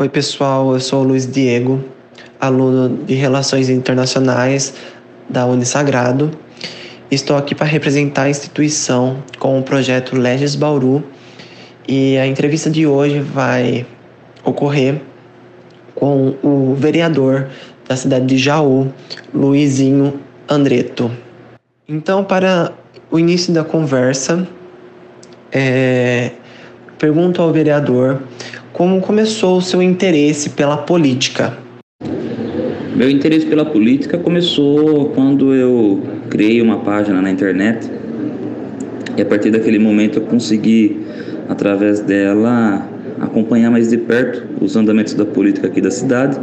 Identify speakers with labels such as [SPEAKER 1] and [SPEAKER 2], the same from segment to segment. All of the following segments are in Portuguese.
[SPEAKER 1] Oi, pessoal, eu sou o Luiz Diego, aluno de Relações Internacionais da Unisagrado. Estou aqui para representar a instituição com o projeto Leges Bauru e a entrevista de hoje vai ocorrer com o vereador da cidade de Jaú, Luizinho Andreto. Então, para o início da conversa, é, pergunto ao vereador como começou o seu interesse pela política.
[SPEAKER 2] Meu interesse pela política começou quando eu criei uma página na internet e a partir daquele momento eu consegui, através dela, acompanhar mais de perto os andamentos da política aqui da cidade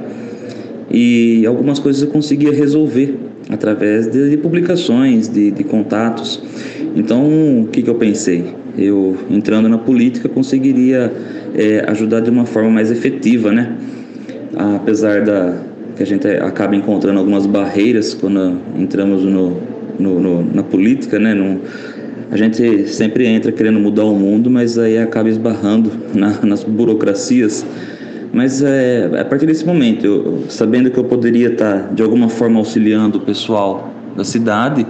[SPEAKER 2] e algumas coisas eu conseguia resolver através de, publicações, de, de, contatos. Então, o que, que eu pensei? Eu, entrando na política, conseguiria é, ajudar de uma forma mais efetiva, né? Apesar da que a gente acaba encontrando algumas barreiras quando entramos no, no, no na política, né? No, a gente sempre entra querendo mudar o mundo, mas aí acaba esbarrando na, nas burocracias mas é, a partir desse momento, eu, sabendo que eu poderia estar de alguma forma auxiliando o pessoal da cidade,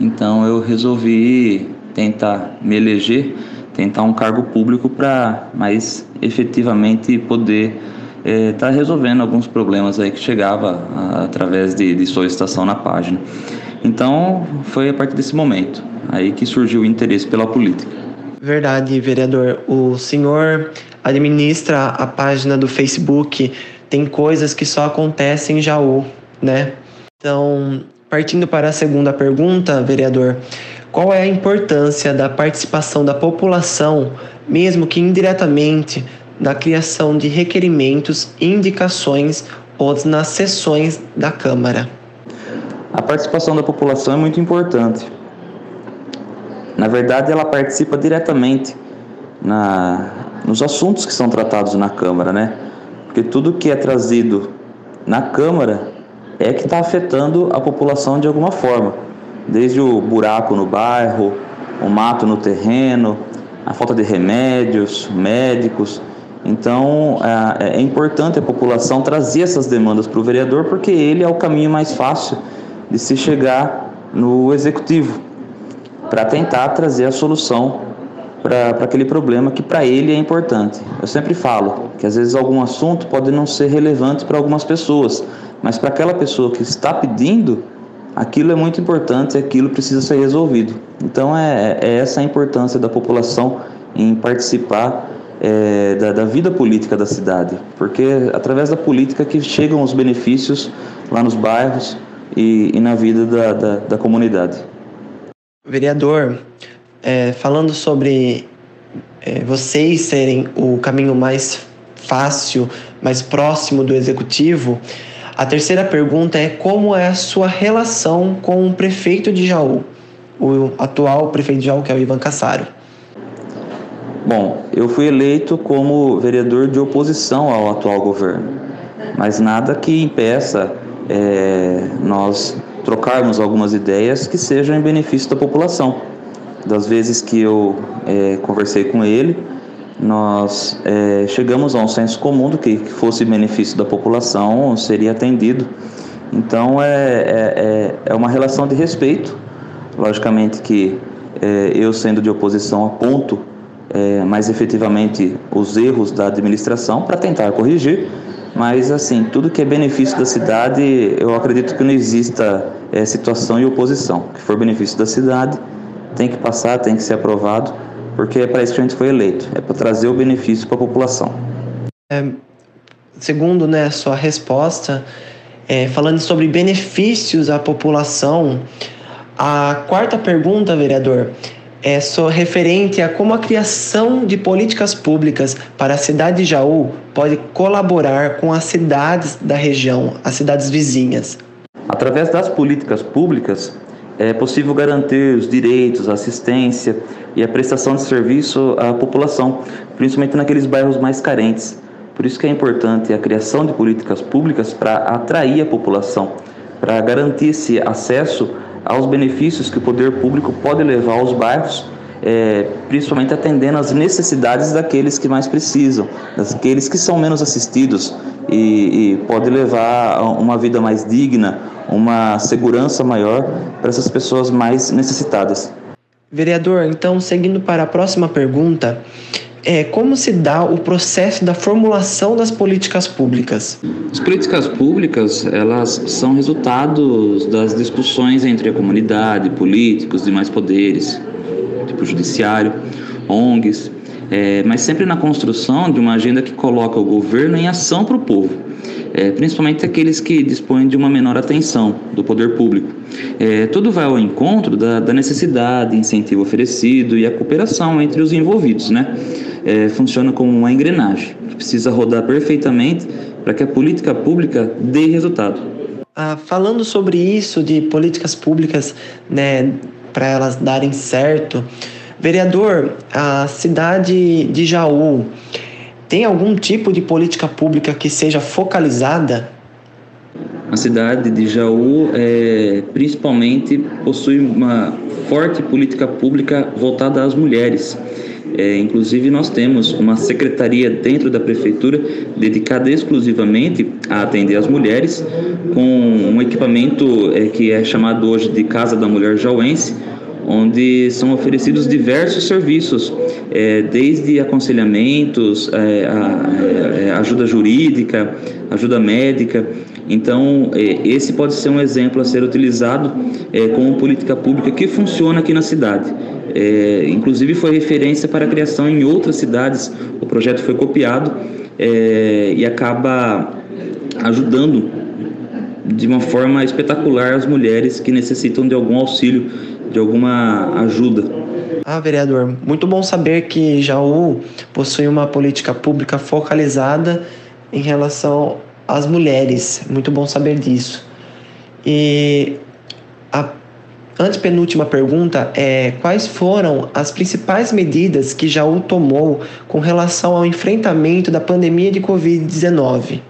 [SPEAKER 2] então eu resolvi tentar me eleger, tentar um cargo público para mais efetivamente poder estar é, tá resolvendo alguns problemas aí que chegava a, através de, de solicitação na página. Então foi a partir desse momento aí que surgiu o interesse pela política.
[SPEAKER 1] Verdade, vereador. O senhor administra a página do Facebook, tem coisas que só acontecem em Jaú, né? Então, partindo para a segunda pergunta, vereador, qual é a importância da participação da população, mesmo que indiretamente, na criação de requerimentos e indicações ou nas sessões da Câmara?
[SPEAKER 2] A participação da população é muito importante. Na verdade, ela participa diretamente na, nos assuntos que são tratados na Câmara, né? Porque tudo que é trazido na Câmara é que está afetando a população de alguma forma, desde o buraco no bairro, o mato no terreno, a falta de remédios, médicos. Então é, é importante a população trazer essas demandas para o vereador, porque ele é o caminho mais fácil de se chegar no executivo para tentar trazer a solução para aquele problema que para ele é importante. Eu sempre falo que às vezes algum assunto pode não ser relevante para algumas pessoas, mas para aquela pessoa que está pedindo, aquilo é muito importante e aquilo precisa ser resolvido. Então é, é essa a importância da população em participar é, da, da, vida política da cidade, porque é através da política que chegam os benefícios lá nos bairros e, e na vida da, da, da comunidade.
[SPEAKER 1] Vereador, é, falando sobre é, vocês serem o caminho mais fácil, mais próximo do executivo, a terceira pergunta é como é a sua relação com o prefeito de Jaú, o atual prefeito de Jaú, que é o Ivan Cassaro.
[SPEAKER 2] Bom, eu fui eleito como vereador de oposição ao atual governo, mas nada que impeça é, nós trocarmos algumas ideias que sejam em benefício da população das vezes que eu é, conversei com ele, nós é, chegamos a um senso comum do que, que fosse benefício da população seria atendido. Então é, é, é, é uma relação de respeito. Logicamente que é, eu, sendo de oposição, aponto é, mais efetivamente os erros da administração para tentar corrigir, mas assim, tudo que é benefício da cidade, eu acredito que não exista é, situação e oposição. O que for benefício da cidade, tem que passar, tem que ser aprovado, porque é para isso que a gente foi eleito, é para trazer o benefício para a população.
[SPEAKER 1] É, segundo né, sua resposta, é, falando sobre benefícios à população, a quarta pergunta, vereador, é só referente a como a criação de políticas públicas para a cidade de Jaú pode colaborar com as cidades da região, as cidades vizinhas.
[SPEAKER 2] Através das políticas públicas, é possível garantir os direitos, a assistência e a prestação de serviço à população, principalmente naqueles bairros mais carentes. Por isso que é importante a criação de políticas públicas para atrair a população, para garantir esse acesso aos benefícios que o poder público pode levar aos bairros é, principalmente atendendo às necessidades daqueles que mais precisam, daqueles que são menos assistidos e, e pode levar a uma vida mais digna, uma segurança maior para essas pessoas mais necessitadas.
[SPEAKER 1] Vereador, então, seguindo para a próxima pergunta, é, como se dá o processo da formulação das políticas públicas?
[SPEAKER 2] As políticas públicas elas são resultados das discussões entre a comunidade, políticos, demais poderes, tipo judiciário, ONGs, é, mas sempre na construção de uma agenda que coloca o governo em ação para o povo é, principalmente aqueles que dispõem de uma menor atenção do poder público. É, tudo vai ao encontro da, da, necessidade, incentivo oferecido e a cooperação entre os envolvidos, né? É, funciona como uma engrenagem que precisa rodar perfeitamente para que a política pública dê resultado.
[SPEAKER 1] Ah, falando sobre isso de políticas públicas, né, para elas darem certo, vereador, a cidade de Jaú tem algum tipo de política pública que seja focalizada?
[SPEAKER 2] A cidade de Jaú, é, principalmente, possui uma forte política pública voltada às mulheres. É, inclusive, nós temos uma secretaria dentro da prefeitura dedicada exclusivamente a atender as mulheres, com um equipamento é, que é chamado hoje de Casa da Mulher Jauense, onde são oferecidos diversos serviços, é, desde aconselhamentos, é, a, é, ajuda jurídica, ajuda médica. Então, é, esse pode ser um exemplo a ser utilizado é, como política pública que funciona aqui na cidade. É, inclusive, foi referência para a criação em outras cidades. O projeto foi copiado e acaba ajudando de uma forma espetacular as mulheres que necessitam de algum auxílio de alguma ajuda.
[SPEAKER 1] Ah, vereador, muito bom saber que Jaú possui uma política pública focalizada em relação às mulheres. Muito bom saber disso. E a antepenúltima pergunta é: quais foram as principais medidas que Jaú tomou com relação ao enfrentamento da pandemia de Covid-19?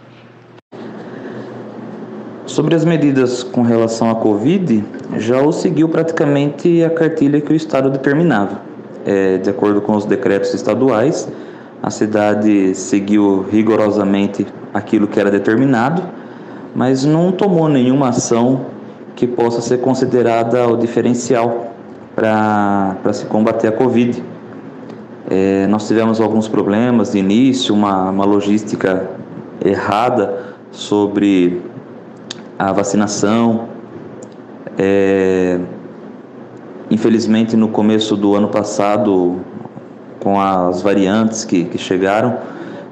[SPEAKER 2] Sobre as medidas com relação à Covid, já o seguiu praticamente a cartilha que o Estado determinava. É, de acordo com os decretos estaduais, a cidade seguiu rigorosamente aquilo que era determinado, mas não tomou nenhuma ação que possa ser considerada o diferencial para se combater a Covid. É, nós tivemos alguns problemas de início, uma, uma logística errada sobre a vacinação. É, infelizmente, no começo do ano passado, com as variantes que, que chegaram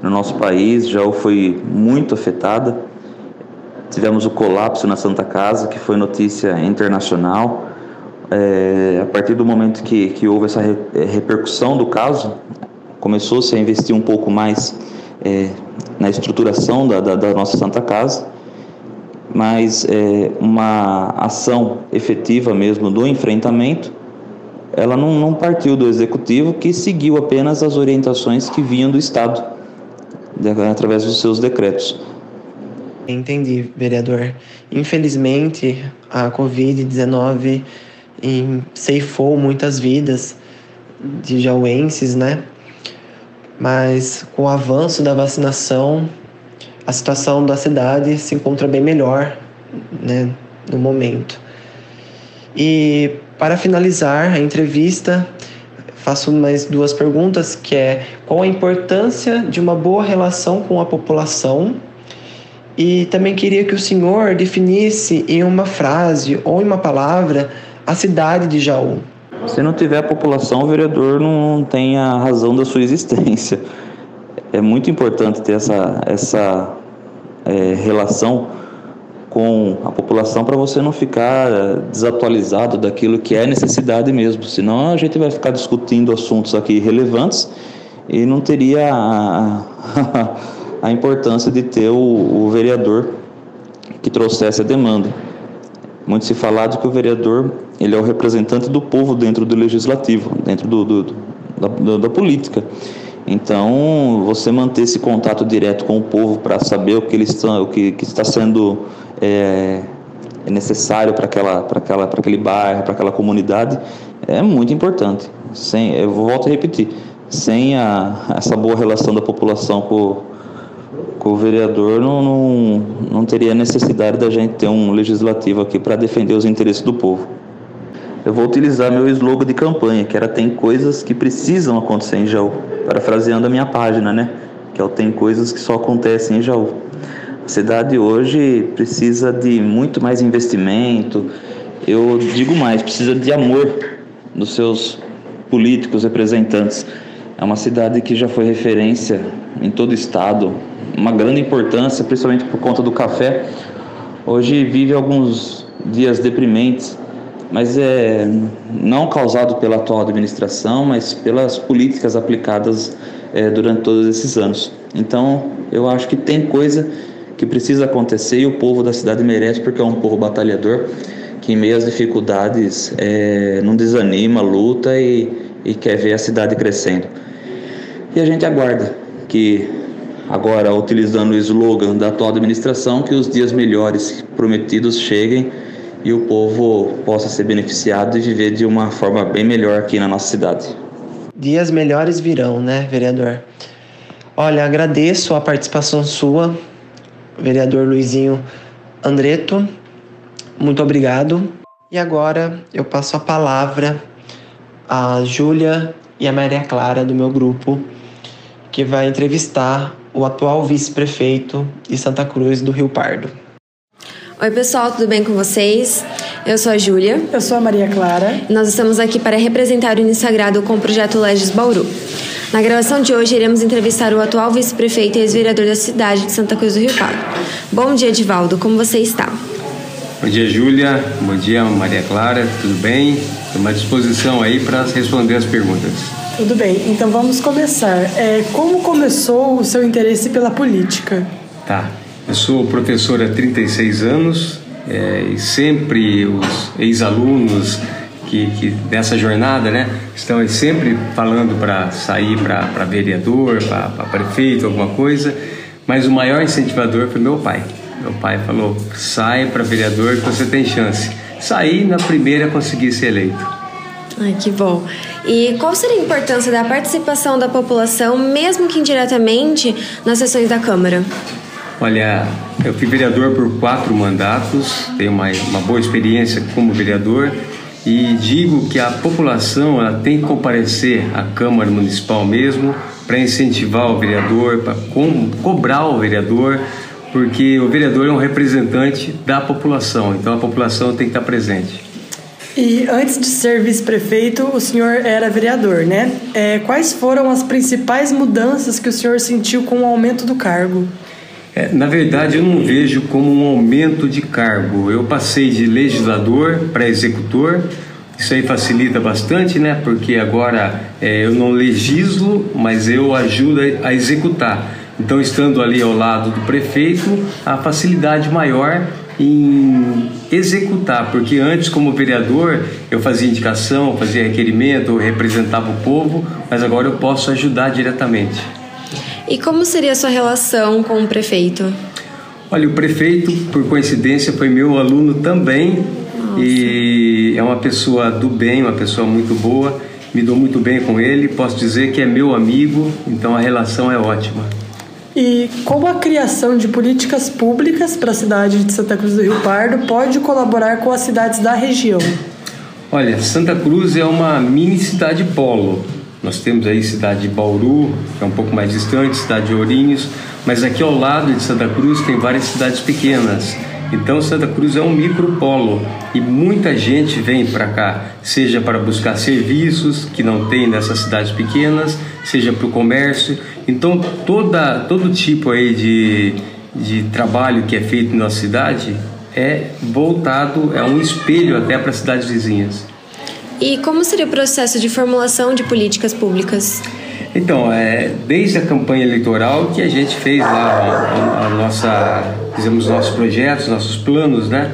[SPEAKER 2] no nosso país, já foi muito afetada. Tivemos o colapso na Santa Casa, que foi notícia internacional. É, a partir do momento que, que houve essa re, é, repercussão do caso, começou-se a investir um pouco mais é, na estruturação da, da, da nossa Santa Casa mas é, uma ação efetiva mesmo do enfrentamento, ela não, não partiu do executivo que seguiu apenas as orientações que vinham do Estado, de, através dos seus decretos.
[SPEAKER 1] Entendi, vereador. Infelizmente, a Covid-19 ceifou muitas vidas de jauenses, né? Mas com o avanço da vacinação, a situação da cidade se encontra bem melhor né, no momento. E para finalizar a entrevista, faço mais duas perguntas, que é qual a importância de uma boa relação com a população e também queria que o senhor definisse em uma frase ou em uma palavra a cidade de Jaú.
[SPEAKER 2] Se não tiver população, o vereador não tem a razão da sua existência é muito importante ter essa, essa é, relação com a população para você não ficar é, desatualizado daquilo que é necessidade mesmo. Senão a gente vai ficar discutindo assuntos aqui relevantes e não teria a, a importância de ter o, o, vereador que trouxesse a demanda. Muito se falado que o vereador ele é o representante do povo dentro do legislativo, dentro do, do, da, da política. Então, você manter esse contato direto com o povo para saber o que eles estão, o que, que está sendo é, necessário para aquela, para aquela, para aquele bairro, para aquela comunidade, é muito importante. sem, eu volto a repetir, sem a, essa boa relação da população com, com o vereador, não, não, não teria necessidade da gente ter um legislativo aqui para defender os interesses do povo. Eu vou utilizar meu slogan de campanha, que era Tem coisas que precisam acontecer em Jaú, parafraseando a minha página, né? Que é o Tem coisas que só acontecem em Jaú. A cidade hoje precisa de muito mais investimento, eu digo mais, precisa de amor dos seus políticos representantes. É uma cidade que já foi referência em todo o estado, uma grande importância, principalmente por conta do café. Hoje vive alguns dias deprimentes, mas é não causado pela atual administração, mas pelas políticas aplicadas é, durante todos esses anos. Então, eu acho que tem coisa que precisa acontecer e o povo da cidade merece, porque é um povo batalhador que em meio às dificuldades é, não desanima, luta e, e quer ver a cidade crescendo. E a gente aguarda que agora utilizando o slogan da atual administração, que os dias melhores prometidos cheguem e o povo possa ser beneficiado e viver de uma forma bem melhor aqui na nossa cidade.
[SPEAKER 1] Dias melhores virão, né, vereador? Olha, agradeço a participação sua, vereador Luizinho Andreto. Muito obrigado. E agora eu passo a palavra à Júlia e a Maria Clara do meu grupo, que vai entrevistar o atual vice-prefeito de Santa Cruz do Rio Pardo.
[SPEAKER 3] Oi, pessoal, tudo bem com vocês? Eu sou a Júlia.
[SPEAKER 4] Eu sou a Maria Clara.
[SPEAKER 3] Nós estamos aqui para representar o Unisagrado com o projeto Legis Bauru. Na gravação de hoje, iremos entrevistar o atual vice-prefeito e ex-vereador da cidade de Santa Cruz do Rio Pardo. Bom dia, Edivaldo. Como você está?
[SPEAKER 5] Bom dia, Júlia. Bom dia, Maria Clara. Tudo bem? Estou à disposição aí para responder as perguntas.
[SPEAKER 4] Tudo bem, então vamos começar. É, como começou o seu interesse pela política?
[SPEAKER 5] Tá, eu sou professor há 36 anos é, e sempre os ex-alunos que, que, dessa jornada, né, estão sempre falando para sair para vereador, para prefeito, alguma coisa, mas o maior incentivador foi meu pai. Meu pai falou: sai para vereador que você tem chance. Saí na primeira consegui ser eleito.
[SPEAKER 3] Ai, que bom. E qual seria a importância da participação da população, mesmo que indiretamente, nas sessões da Câmara?
[SPEAKER 5] Olha, eu fui vereador por quatro mandatos, tenho uma, uma boa experiência como vereador e digo que a população ela tem que comparecer à Câmara Municipal mesmo para incentivar o vereador, para co cobrar o vereador, porque o vereador é um representante da população, então a população tem que estar presente.
[SPEAKER 4] E antes de ser vice-prefeito, o senhor era vereador, né? É, quais foram as principais mudanças que o senhor sentiu com o aumento do cargo?
[SPEAKER 5] É, na verdade, eu não vejo como um aumento de cargo. Eu passei de legislador para executor. Isso aí facilita bastante, né? Porque agora é, eu não legislo, mas eu ajudo a executar. Então, estando ali ao lado do prefeito, a facilidade maior em executar, porque antes, como vereador, eu fazia indicação, fazia requerimento, representava o povo, mas agora eu posso ajudar diretamente.
[SPEAKER 3] E como seria a sua relação com o prefeito?
[SPEAKER 5] Olha, o prefeito, por coincidência, foi meu aluno também Nossa. e é uma pessoa do bem, uma pessoa muito boa. Me dou muito bem com ele, posso dizer que é meu amigo, então a relação é ótima.
[SPEAKER 4] E como a criação de políticas públicas para a cidade de Santa Cruz do Rio Pardo pode colaborar com as cidades da região?
[SPEAKER 5] Olha, Santa Cruz é uma mini cidade polo. Nós temos aí cidade de Bauru, que é um pouco mais distante, cidade de Ourinhos, mas aqui ao lado de Santa Cruz tem várias cidades pequenas. Então Santa Cruz é um micropolo e muita gente vem para cá, seja para buscar serviços que não tem nessas cidades pequenas, seja para o comércio. Então toda todo tipo aí de, de trabalho que é feito na nossa cidade é voltado, é um espelho até para as cidades vizinhas.
[SPEAKER 3] E como seria o processo de formulação de políticas públicas?
[SPEAKER 5] Então, é, desde a campanha eleitoral que a gente fez lá a, a nossa, fizemos nossos projetos, nossos planos, né?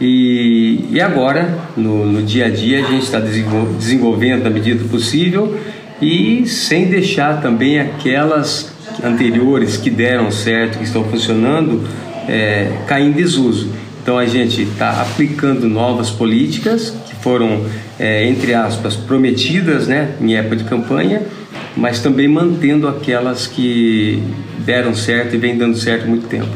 [SPEAKER 5] E, e agora, no, no dia a dia, a gente está desenvolvendo na medida do possível e sem deixar também aquelas anteriores que deram certo, que estão funcionando, é, cair em desuso. Então a gente está aplicando novas políticas foram, é, entre aspas, prometidas né, em época de campanha, mas também mantendo aquelas que deram certo e vem dando certo há muito tempo.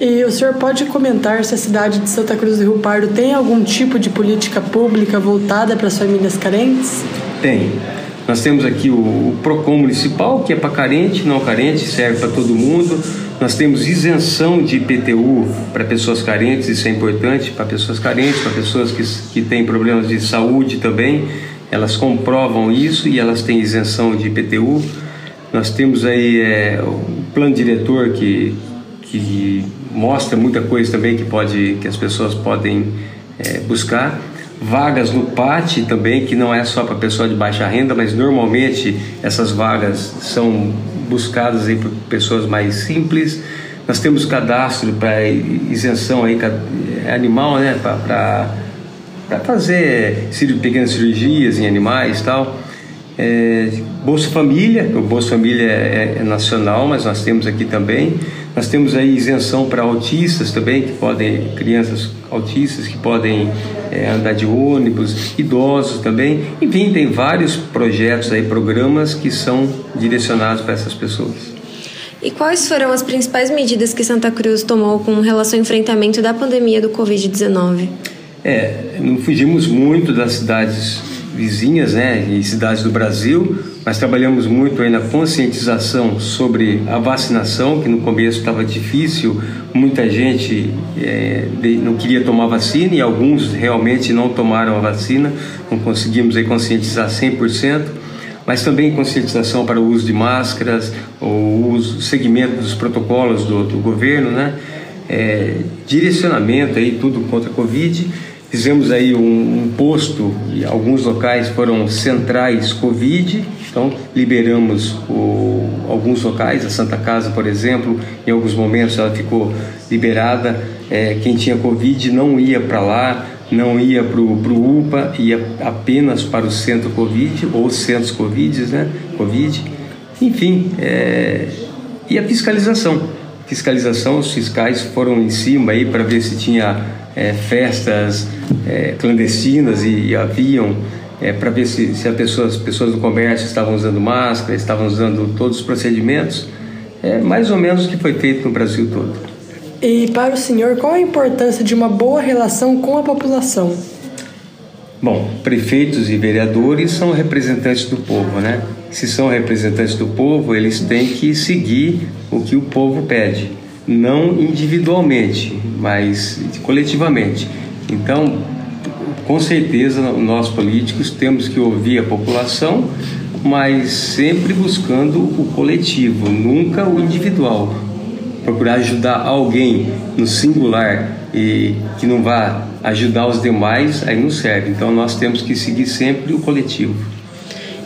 [SPEAKER 4] E o senhor pode comentar se a cidade de Santa Cruz do Rio Pardo tem algum tipo de política pública voltada para as famílias carentes?
[SPEAKER 5] Tem. Nós temos aqui o, o PROCON municipal, que é para carente, não carente, serve para todo mundo. Nós temos isenção de IPTU para pessoas carentes, isso é importante, para pessoas carentes, para pessoas que, que têm problemas de saúde também. Elas comprovam isso e elas têm isenção de IPTU. Nós temos aí é, o plano diretor que, que mostra muita coisa também que, pode, que as pessoas podem é, buscar vagas no PAT também, que não é só para pessoa de baixa renda, mas normalmente essas vagas são buscadas aí por pessoas mais simples. Nós temos cadastro para isenção aí animal, né, para fazer pequenas cirurgias em animais e tal. É, Bolsa Família, o Bolsa Família é, é, nacional, mas nós temos aqui também. Nós temos aí isenção para autistas também, que podem, crianças autistas que podem é, andar de ônibus, idosos também. Enfim, tem vários projetos aí, programas que são direcionados para essas pessoas.
[SPEAKER 3] E quais foram as principais medidas que Santa Cruz tomou com relação ao enfrentamento da pandemia do Covid-19?
[SPEAKER 5] É, não fugimos muito das cidades vizinhas, né, e cidades do Brasil, mas trabalhamos muito aí na conscientização sobre a vacinação, que no começo estava difícil, muita gente é, não queria tomar vacina e alguns realmente não tomaram a vacina, não conseguimos aí conscientizar 100%, mas também conscientização para o uso de máscaras, o uso, segmento dos protocolos do, do governo, né, é, direcionamento aí tudo contra a Covid Fizemos aí um, um posto, e alguns locais foram centrais Covid, então liberamos o, alguns locais, a Santa Casa, por exemplo, em alguns momentos ela ficou liberada. É, quem tinha Covid não ia para lá, não ia para o UPA, ia apenas para o centro Covid ou centros Covid, né? Covid. Enfim, é, e a fiscalização. Fiscalização, os fiscais foram em cima aí para ver se tinha é, festas é, clandestinas e, e haviam é, para ver se, se as pessoas, pessoas do comércio estavam usando máscara, estavam usando todos os procedimentos, é mais ou menos o que foi feito no Brasil todo.
[SPEAKER 4] E para o senhor, qual a importância de uma boa relação com a população?
[SPEAKER 5] Bom, prefeitos e vereadores são representantes do povo, né? Se são representantes do povo, eles têm que seguir o que o povo pede, não individualmente, mas coletivamente. Então, com certeza, nós políticos temos que ouvir a população, mas sempre buscando o coletivo, nunca o individual. Procurar ajudar alguém no singular e que não vá ajudar os demais, aí não serve. Então, nós temos que seguir sempre o coletivo.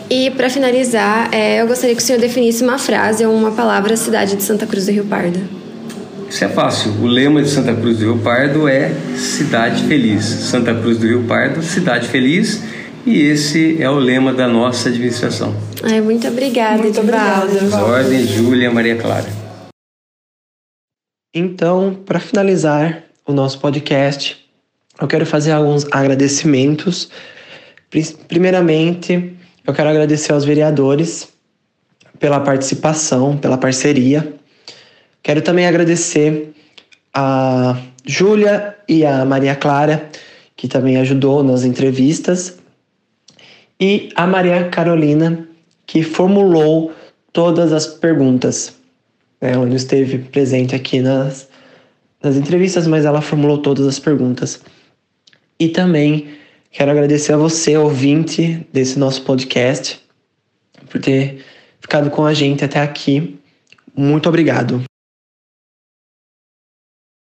[SPEAKER 3] E para finalizar, é, eu gostaria que o senhor definisse uma frase ou uma palavra cidade de Santa Cruz do Rio Pardo.
[SPEAKER 5] Isso é fácil. O lema de Santa Cruz do Rio Pardo é Cidade Feliz. Santa Cruz do Rio Pardo, Cidade Feliz. E esse é o lema da nossa administração.
[SPEAKER 3] Ai, muito obrigada, muito Edivaldo.
[SPEAKER 5] Obrigada, Ordem, Júlia, Maria Clara.
[SPEAKER 1] Então, para finalizar o nosso podcast, eu quero fazer alguns agradecimentos. Primeiramente, eu quero agradecer aos vereadores pela participação, pela parceria Quero também agradecer a Júlia e a Maria Clara, que também ajudou nas entrevistas, e a Maria Carolina, que formulou todas as perguntas. Né? Ela não esteve presente aqui nas, nas entrevistas, mas ela formulou todas as perguntas. E também quero agradecer a você, ouvinte desse nosso podcast, por ter ficado com a gente até aqui. Muito obrigado.